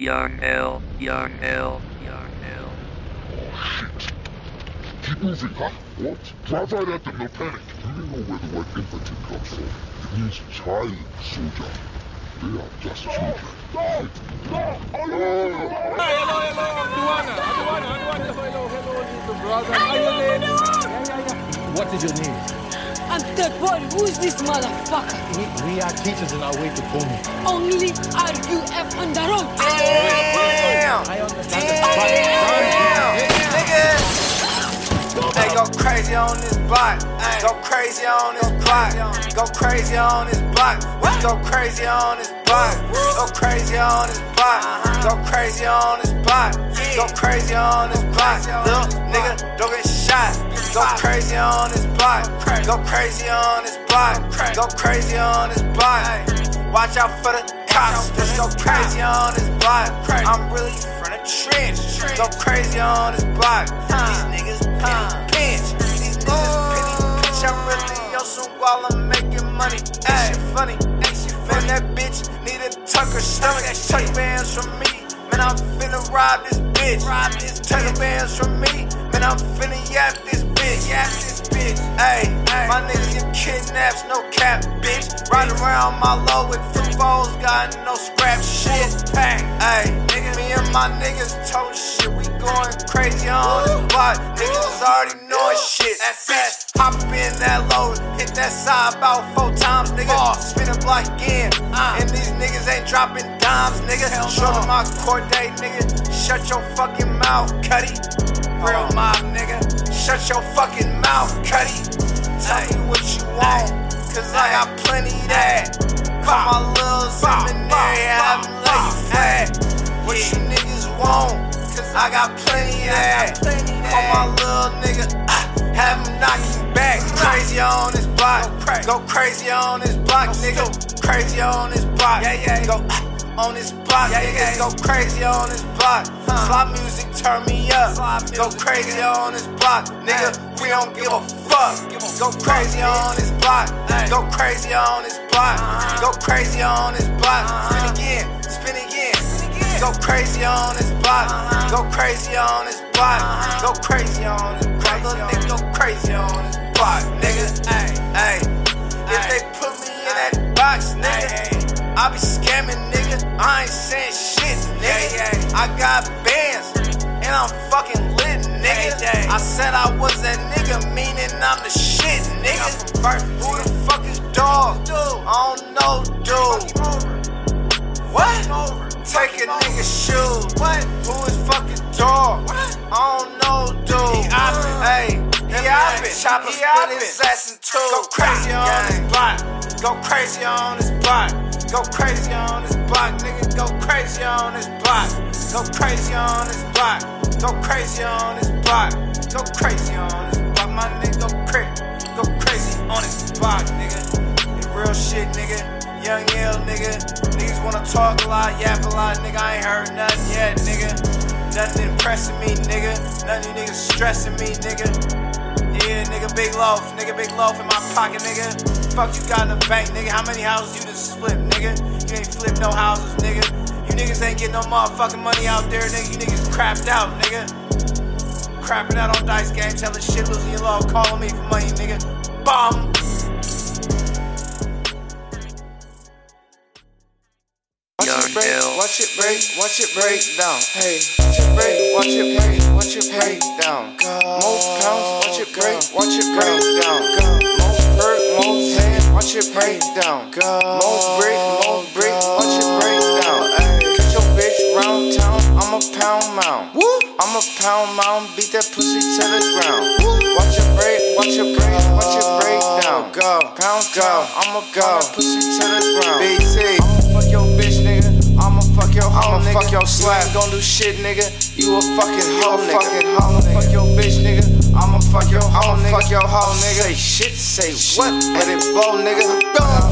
Yarnell, Yarnell, Yarnell. Keep moving, huh? What? Drive right at them, no panic. You don't know where the white infantry comes from. It means child soldier. They are just children. No! No! What is your name? I'm dead body. Who is this motherfucker? We, we are teachers on our way to Pony. Only RUF on the road. Damn! I understand Damn! Hey, go crazy on this block. Go crazy on this block. Go crazy on this block. Let's go crazy on this block. Uh-huh. Go crazy on this block. Go crazy on this block. Go crazy on this block. Little nigga, don't get shot. Go crazy on this block. Go crazy on this block. Go crazy on this block. Watch out for the cops. Just go crazy on this block. I'm really from the trench. Go crazy on this block. These niggas penny pinch. These niggas pinch. I'm really on some while I'm making money. Ain't shit funny. Ain't shit funny. That bitch need a tucker stomach. Tuck bands from me. Man, I'm finna rob this bitch. Rob this tucker bands from me. Man, I'm finna yap this bitch. Yap this bitch. Hey, my niggas get kidnaps, no cap, bitch. Ride around my low with two foes, got no scrap shit. Hey, hey, nigga, me and my niggas told shit. We going crazy on the block. Niggas already knowing shit. That's fast. Hop in that load, hit that side about four times, nigga. Spin a block again. Uh. And these niggas ain't dropping dimes, nigga. Show them my court date, nigga. Shut your fucking mouth, cutty. Real mob, nigga. Shut your fucking mouth, cutty. Tell me what you want, cause I got plenty that. Call my little seminary, have them lay you flat. What you niggas want, cause I got plenty that. Call my little nigga, ah, have him knock you back. Crazy on this block, go crazy on this block, nigga. Crazy on this block, yeah, yeah, go. Ah, on this block, yeah, niggas go crazy on this block. Slop music turn me up. Go crazy on this block, nigga. We don't give a fuck. Go crazy on this block. Go crazy on this block. Go crazy on this block. Spin again, spin again. Go crazy on this block. Go crazy on this block. Go crazy on this block. Little nigga, go crazy on this block, nigga. Hey, hey. If they put me in that box, nigga. I be scamming, nigga. I ain't saying shit, nigga. I got bands, and I'm fucking lit, nigga. I said I was that nigga, meaning I'm the shit, nigga. Who the fuck is dog? I don't know, dude. What? Take a nigga shoes. What? Who is fucking dog? I don't know, dude. Hey, he it. Chopper split his ass in two. Go crazy on this block. Go crazy on this block. Go crazy on this block, nigga. Go crazy on this block. Go crazy on this block. Go crazy on this block. Go crazy on this block, my nigga. Go crazy. Go crazy on this block, nigga. It's real shit, nigga. Young Yale, nigga. Niggas wanna talk a lot, yap a lot, nigga. I ain't heard nothing yet, nigga. Nothing impressing me, nigga. None of you niggas stressing me, nigga. Yeah, nigga, big loaf, nigga, big loaf in my pocket, nigga. Fuck you got in the bank, nigga. How many houses you just flip, nigga? You ain't flip no houses, nigga. You niggas ain't getting no motherfucking money out there, nigga. You niggas crapped out, nigga. Crapping out on dice games, telling shit, losing your love, calling me for money, nigga. Bomb. Watch it break, watch it break, watch it break down. Hey, watch it break, watch it break, watch it break down. Most pounds, watch it break, watch it break down. Watch it break down. Most brick, most brick, watch it break down. Get your bitch round town, I'm a pound mound. I'm a pound mound, beat that pussy to the ground. Watch it break, watch it break, watch it break down. Go, pound go, I'ma go, pussy to the ground. BT, I'ma fuck your bitch, nigga. I'ma fuck your hoe, I'ma fuck your slap. You gon' do shit, nigga. You a fucking hoe, nigga. Fucking hoe, nigga. Fuck your bitch, nigga. I'ma fuck your hoe, nigga. Fuck your hoe, nigga. Say shit, say what? Let it blow, nigga.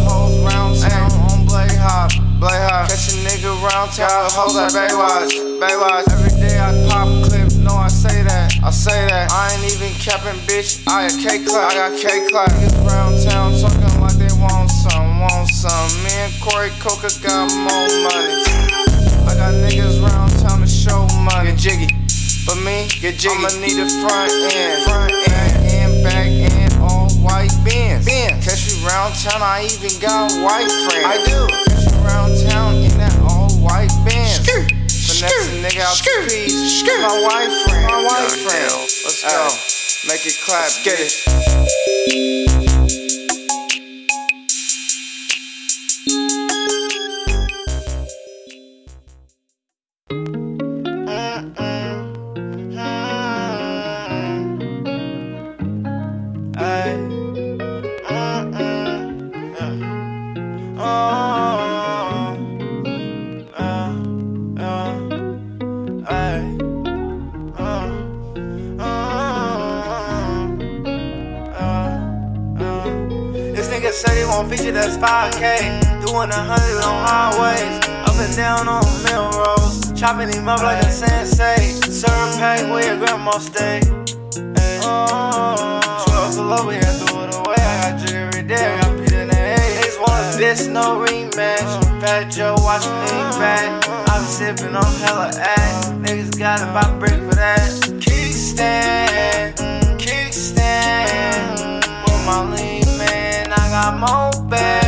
Hoes round town on Blade Hop, Blade Hop. Catch a nigga round town, hoes like Baywatch, Baywatch. Every day I pop clip, no I say that, I say that. I ain't even capping, bitch. I a K clap, I got K clap. Niggas round town talking like they want some, want some. Me and Corey Coca got more money. Get jiggy. I'ma need a front end. Front end and back end, all white bins. Bins. Catch me round town, I even got white friends. I do. Catch me round town in that all white bins. Finesse a nigga out the piece. My white friend. My white friend. Let's go. Make it clap. Let's get it. Said he want feature that's 5K. Doing a hundred on highways. Up and down on Melrose. Chopping him up like a sensei. Serve pack where your grandma stay. Ay. Oh, uh, 12 below, we had to throw it away. I got jig every day. I got Peter in the. Niggas want this, no rematch. Fat Joe watching lean back. I'm sipping on hella ass. Niggas got it by brick for that. Kickstand, kickstand. With my lean man, I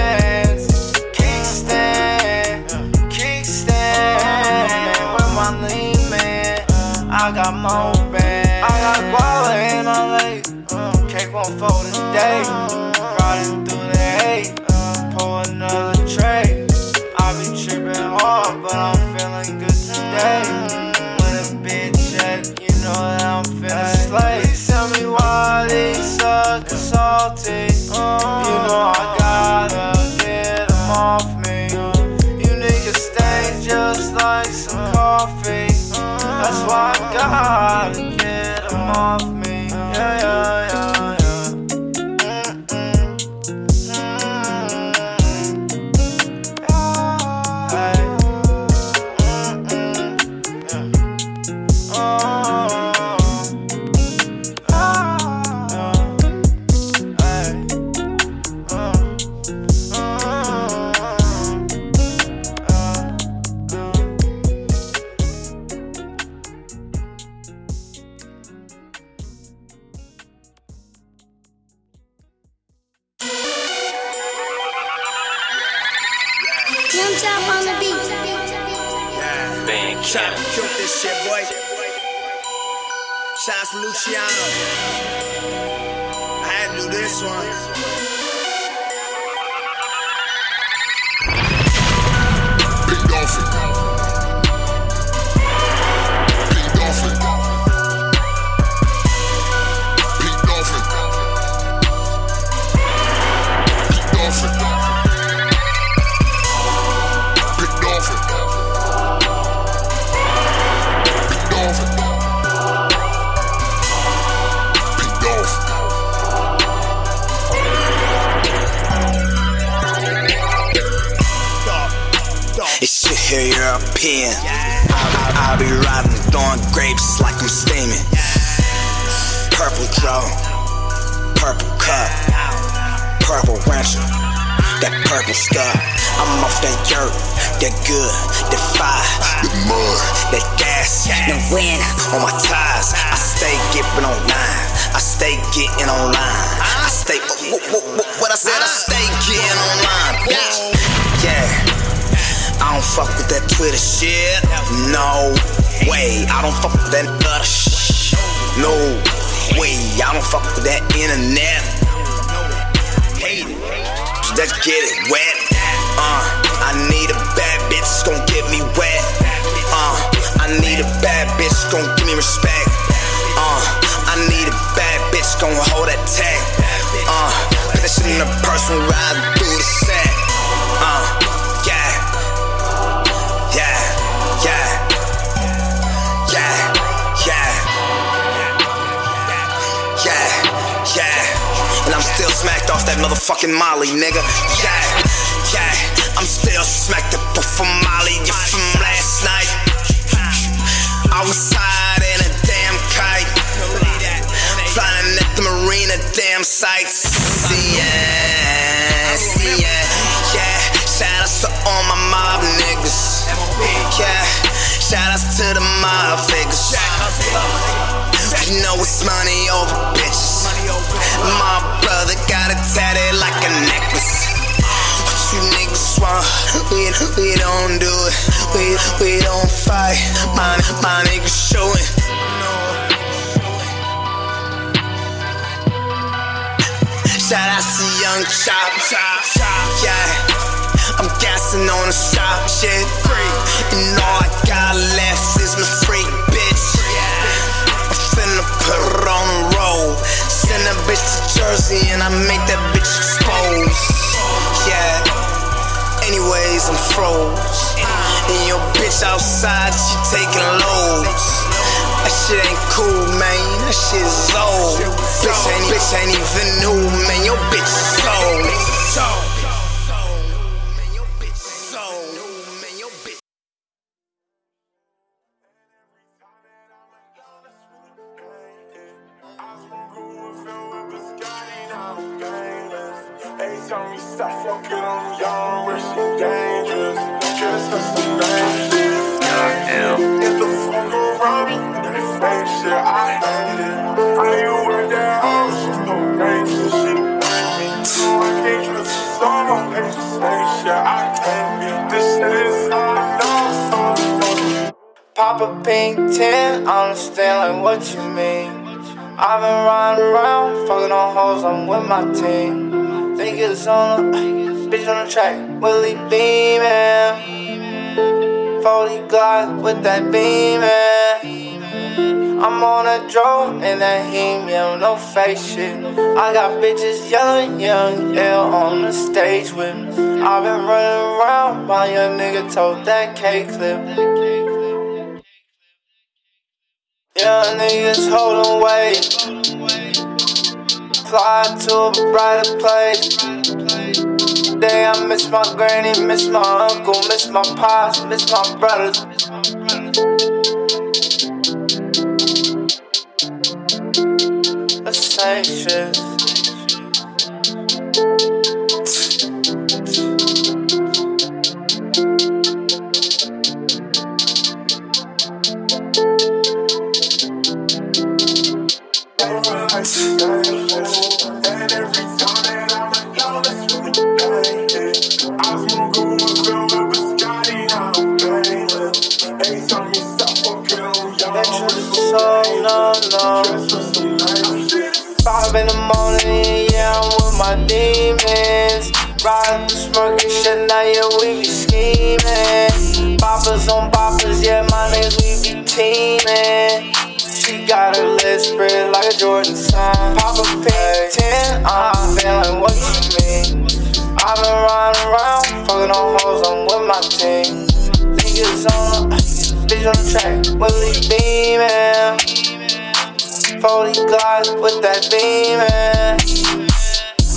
had here European. I, I, I be riding, throwing grapes like I'm steaming. Purple drum, purple cup, purple rancher, that purple stuff. I'm off that dirt, that good, that fire, The mud. that gas, the wind on my tires. I stay getting online, I stay getting online. I stay, what, what, what, what I said, I stay getting online, bitch. Yeah. I don't fuck with that Twitter shit. No way. I don't fuck with that other shit. No way. I don't fuck with that internet. Let's get it wet. Uh, I need a bad bitch that's gon' get me wet. Uh, I need a bad bitch that's gon' give me respect. Uh, I need a bad bitch gon' hold that tag. Uh, put that shit in purse when riding through the set. Uh, smacked off that motherfucking Molly, nigga. Yeah, yeah. I'm still smacked up from Molly, you from last night. I was high in a damn kite. Flying at the marina, damn sights. See ya, see ya. Yeah, shout outs to all my mob niggas. Yeah, shout outs to the mob figures. You know it's money over bitches. My brother got it tatted like a necklace. What you niggas want? We, we don't do it. We, we don't fight. My, my niggas showing. Shout out to Young Chop. Yeah, I'm gassing on the shop shit. free. And all I got left is my freak bitch. I'm finna put her on the road. Send a bitch to Jersey and I make that bitch expose. Yeah, anyways, I'm froze. And your bitch outside, she taking loads. That shit ain't cool, man. That shit is old. Bitch ain't, bitch ain't even new, man. Your bitch is old. Hoes, my team. Think it's on the, bitch on the track, Willie beamin'. 40 Glock with that beamin'. I'm on a drone and that helium, no fake shit. I got bitches yelling, young on the stage with me. I've been running around, my young nigga told that K clip. Young niggas holding weight. Fly to a brighter place. Day I miss my granny, miss my uncle, miss my pops, miss my brothers. The same shit. Willie beamin'. 40 Glock with that beamin'.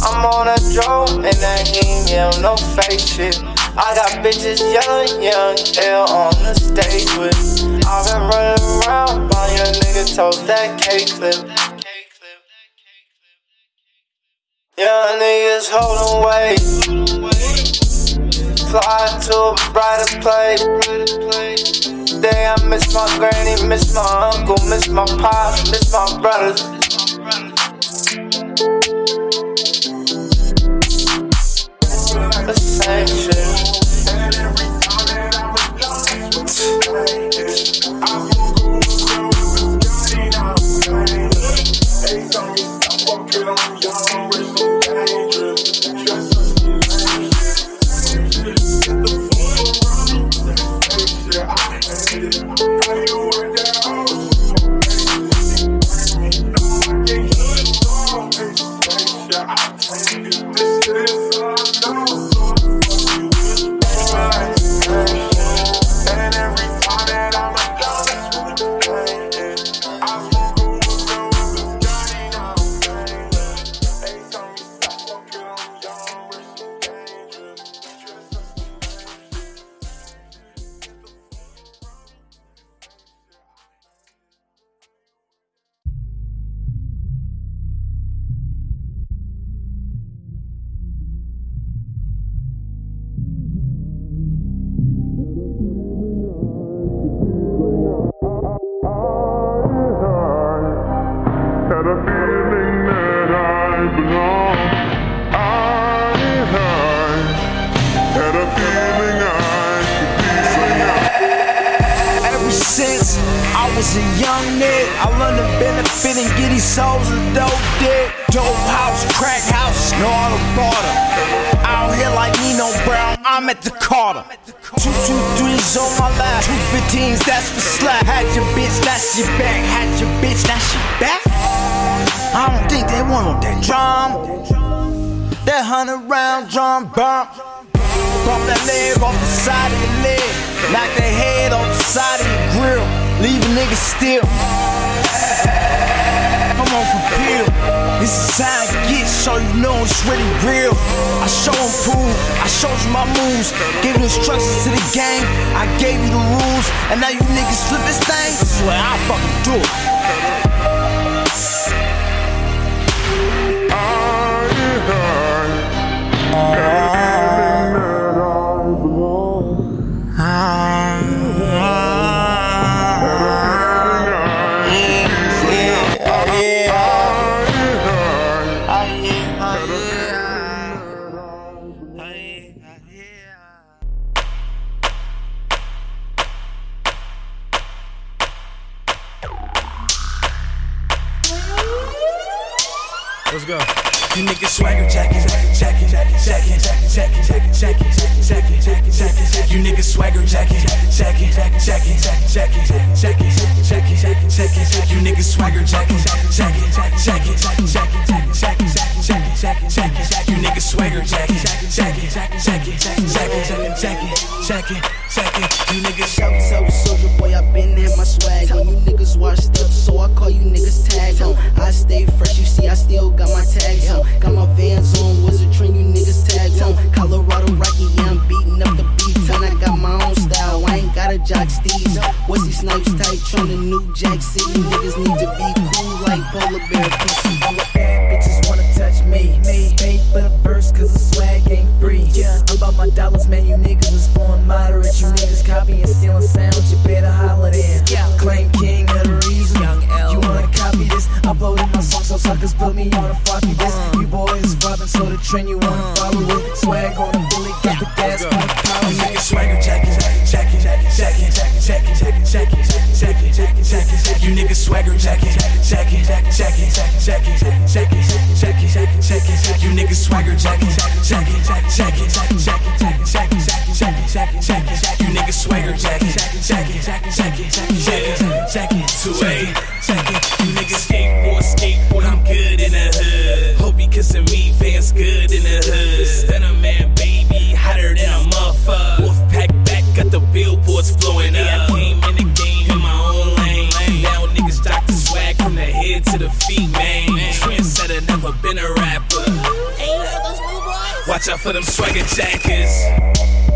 I'm on a drone and that helium, no fake shit. I got bitches yelling, young L on the stage with. I've been running around, my young nigga told that K clip. Young niggas holding weight. Fly to a brighter place. Day I miss my granny, miss my uncle, miss my pops, miss my brothers. The same shit. A young nigga. I learned to benefit and get these souls a dope dick. Dope house, crack house, no auto border. Out here like Nino Brown, I'm at the Carter. Two two threes on my lap, two fifteens, that's for slap. Had your bitch, that's your back. Had your bitch, that's your back. I don't think they want that drum. That hundred round drum bump. Bump that leg off the side of your leg. Knock that head off the side of your grill. Leave a nigga still. Come on for pill. This is how it gets, so you know it's really real. I show them proof, I showed you my moves. Gave instructions to the game, I gave you the rules. And now you niggas flip this thing. Swear I'll fucking do it. Let's go. You niggas swagger jacket, jacket, jacket, jacket, jacket, jacket, jacket, jacket, jacket, jacket. You niggas swagger jacket, jacket, jacket, jacket, jacket, jacket, jacket, jacket, jacket. You niggas swagger jacket, jacket, jacket, jacket, jacket, jacket, jacket, jacket, jacket. You niggas swagger jacket, jacket, jacket, jacket, jacket, jacket, jacket, jacket, jacket. You niggas Shout out Soulja Boy, I been had my swag on. You niggas washed up, so I call you niggas tag on. I stay fresh, you see, I still got my tags on. Got my vans on, wizard train, you niggas tags on. Colorado Rocky, yeah, I'm beating up the beats, and I got my own style. I ain't got a jock steez. What's these snipes tight, trying to new Jack City. Niggas need to be cool like polar bear pussy. All the bad bitches touch me. Me, pay for the verse, cause the swag ain't free. Yeah, I'm about my dollars, man, you niggas is born moderate. You niggas copying, stealing sounds, you better holler then. Claim king of the reason. You wanna copy this? Uploading my song so suckers put me on a floppy disk. You boys vibing, so the trend you wanna follow it. Swag on the bully, got the gas on the power. You niggas swagger jacket, jacket, jacket, jacket, jacket, jacket, jacket, jacket, jacket, jacket, jacket, jacket. You niggas swagger jacket, jacket, jacket, jacket, jacket, jacket, jacket, jacket. You niggas swagger jacket, jacket, jacket, jacket, jacket, jacket, jacket, jacket, jacket. You niggas swagger jacket, jacket, jacket, jacket, jacket, jacket, two A, jacket. You niggas skateboard, skateboard. I'm good in the hood. Hope because of me, fans good in the hood. Stunner man, baby, hotter than a motherfucker. Wolfpack back, got the billboards blowing up. Came in the game in my own lane. Now niggas dock the swag from the head to the feet, man. Trendsetter, never been a rapper. Watch out for them swagger jackets.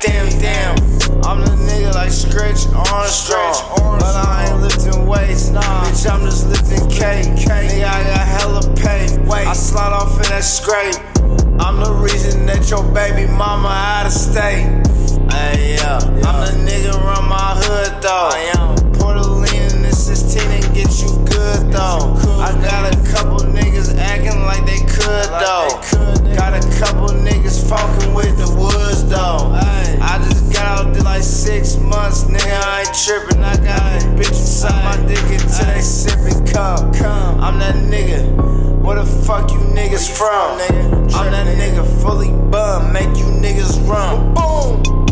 Damn, damn. I'm the nigga like Stretch Armstrong, but I ain't lifting weights, nah. Bitch, I'm just lifting cake. Nigga, I got hella pay. I slide off in that scrape. I'm the reason that your baby mama out of state. Hey, yeah. I'm the nigga run my hood though. Puerto Lean, though. I got a couple niggas acting like they could though. Got a couple niggas fucking with the woods though. I just got out there like six months, nigga. I ain't tripping. I got a bitch inside my dick until they sipping cum. I'm that nigga. Where the fuck you niggas from? I'm that nigga fully bum, make you niggas run. Boom.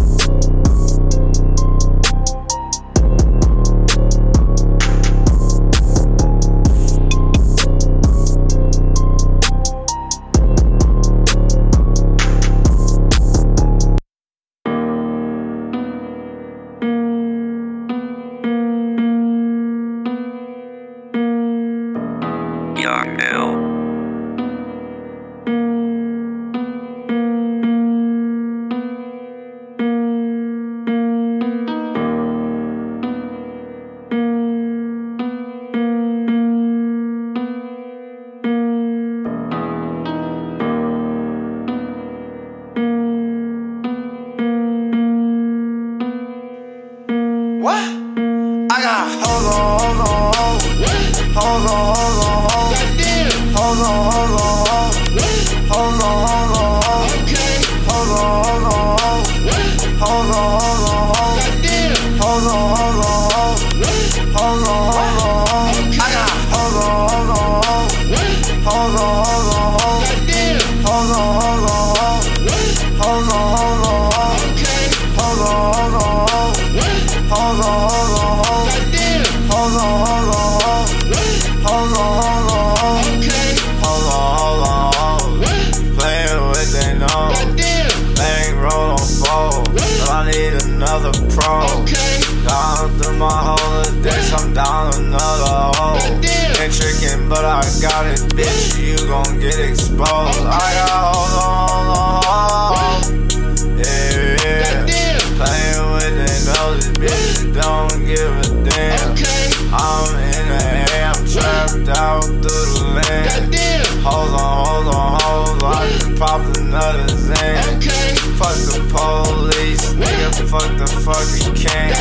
Fuck the can.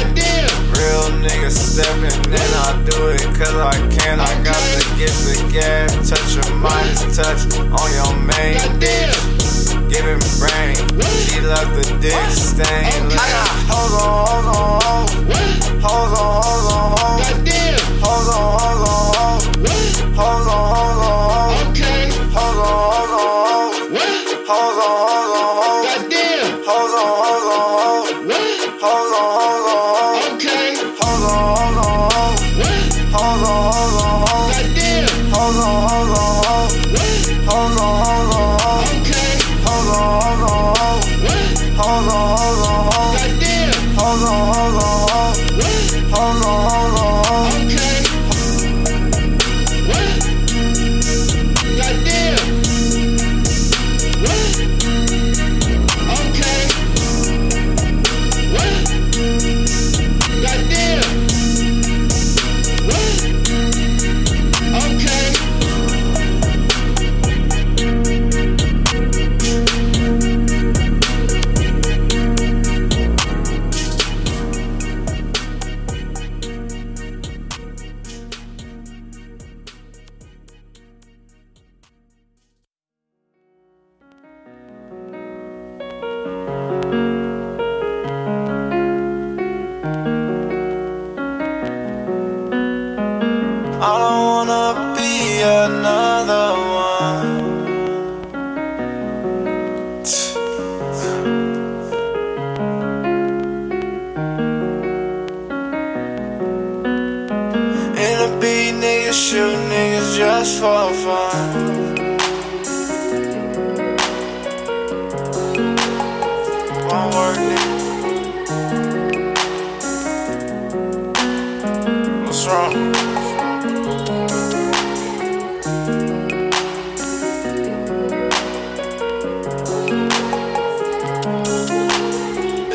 Real nigga stepping in, I do it cause I can. I got to get the gab, touch your Midas touch on your main bitch. Give him brain, she left the dick stain. On, hold on, hold on, hold on, hold on, hold on, hold on, hold on,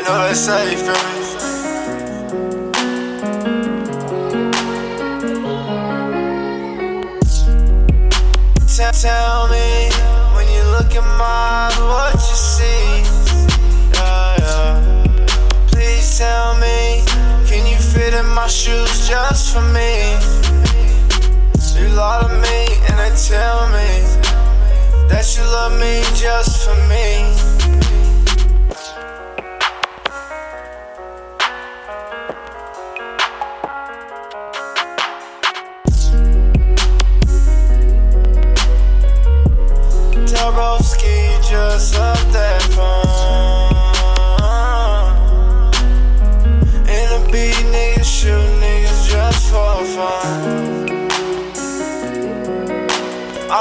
You know they say, feel tell me when you look in my eyes what you see. Yeah, yeah. Please tell me, can you fit in my shoes just for me? You lie to me and they tell me that you love me just for me.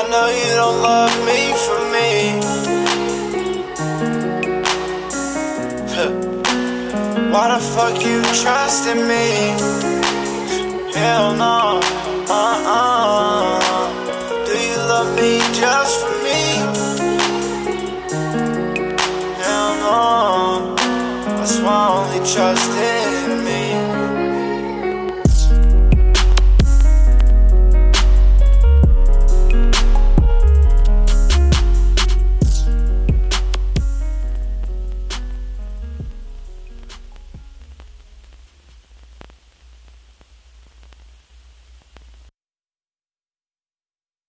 I know you don't love me for me. Why the fuck you trusting me? Hell no. Uh-uh. Do you love me just for me? Hell no. That's why I only trust in